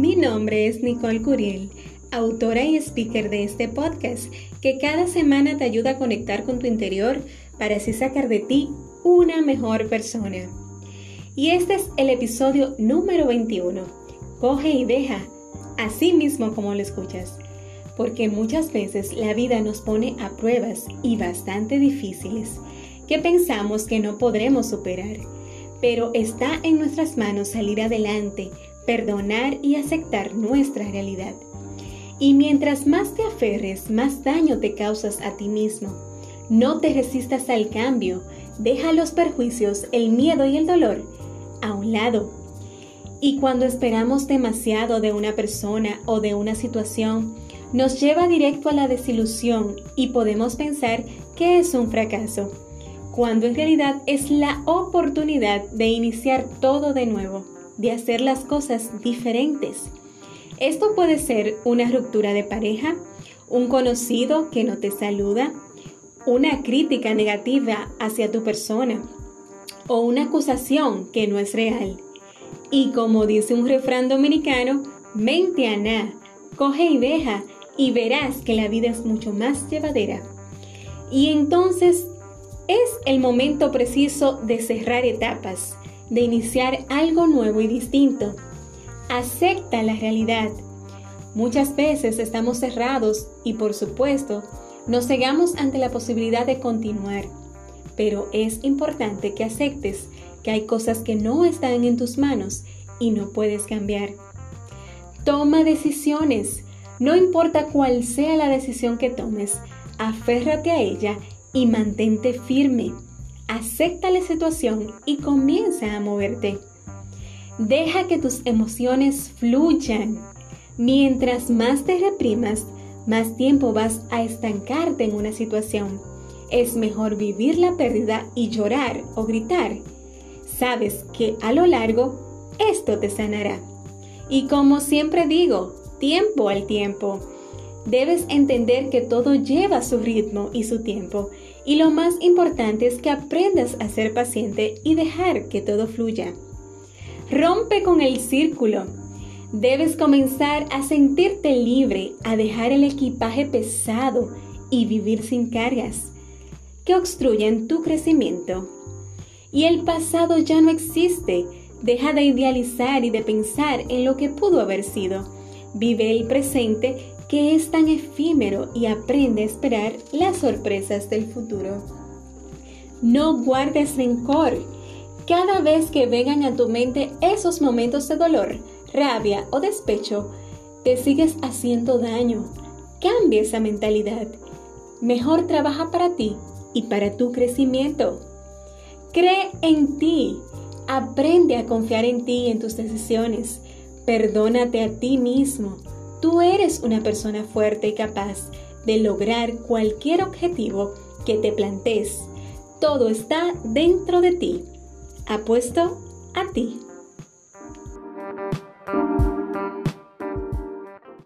Mi nombre es Nicole Curiel, autora y speaker de este podcast que cada semana te ayuda a conectar con tu interior para así sacar de ti una mejor persona. Y este es el episodio número 21. Coge y deja, así mismo como lo escuchas, porque muchas veces la vida nos pone a pruebas y bastante difíciles que pensamos que no podremos superar, pero está en nuestras manos salir adelante perdonar y aceptar nuestra realidad. Y mientras más te aferres, más daño te causas a ti mismo. No te resistas al cambio, deja los perjuicios, el miedo y el dolor a un lado. Y cuando esperamos demasiado de una persona o de una situación, nos lleva directo a la desilusión y podemos pensar que es un fracaso, cuando en realidad es la oportunidad de iniciar todo de nuevo de hacer las cosas diferentes. Esto puede ser una ruptura de pareja, un conocido que no te saluda, una crítica negativa hacia tu persona o una acusación que no es real. Y como dice un refrán dominicano, mente a nada, coge y deja y verás que la vida es mucho más llevadera. Y entonces es el momento preciso de cerrar etapas, de iniciar algo nuevo y distinto. Acepta la realidad. Muchas veces estamos cerrados y por supuesto nos cegamos ante la posibilidad de continuar, pero es importante que aceptes que hay cosas que no están en tus manos y no puedes cambiar. Toma decisiones, no importa cuál sea la decisión que tomes, aférrate a ella y mantente firme acepta la situación y comienza a moverte. Deja que tus emociones fluyan. Mientras más te reprimas, más tiempo vas a estancarte en una situación. Es mejor vivir la pérdida y llorar o gritar. Sabes que a lo largo esto te sanará. Y como siempre digo, tiempo al tiempo. Debes entender que todo lleva su ritmo y su tiempo, y lo más importante es que aprendas a ser paciente y dejar que todo fluya. Rompe con el círculo. Debes comenzar a sentirte libre, a dejar el equipaje pesado y vivir sin cargas que obstruyen tu crecimiento. Y el pasado ya no existe. Deja de idealizar y de pensar en lo que pudo haber sido. Vive el presente que es tan efímero y aprende a esperar las sorpresas del futuro. No guardes rencor. Cada vez que vengan a tu mente esos momentos de dolor, rabia o despecho, te sigues haciendo daño. Cambia esa mentalidad. Mejor trabaja para ti y para tu crecimiento. Cree en ti. Aprende a confiar en ti y en tus decisiones. Perdónate a ti mismo. Tú eres una persona fuerte y capaz de lograr cualquier objetivo que te plantees. Todo está dentro de ti. Apuesto a ti.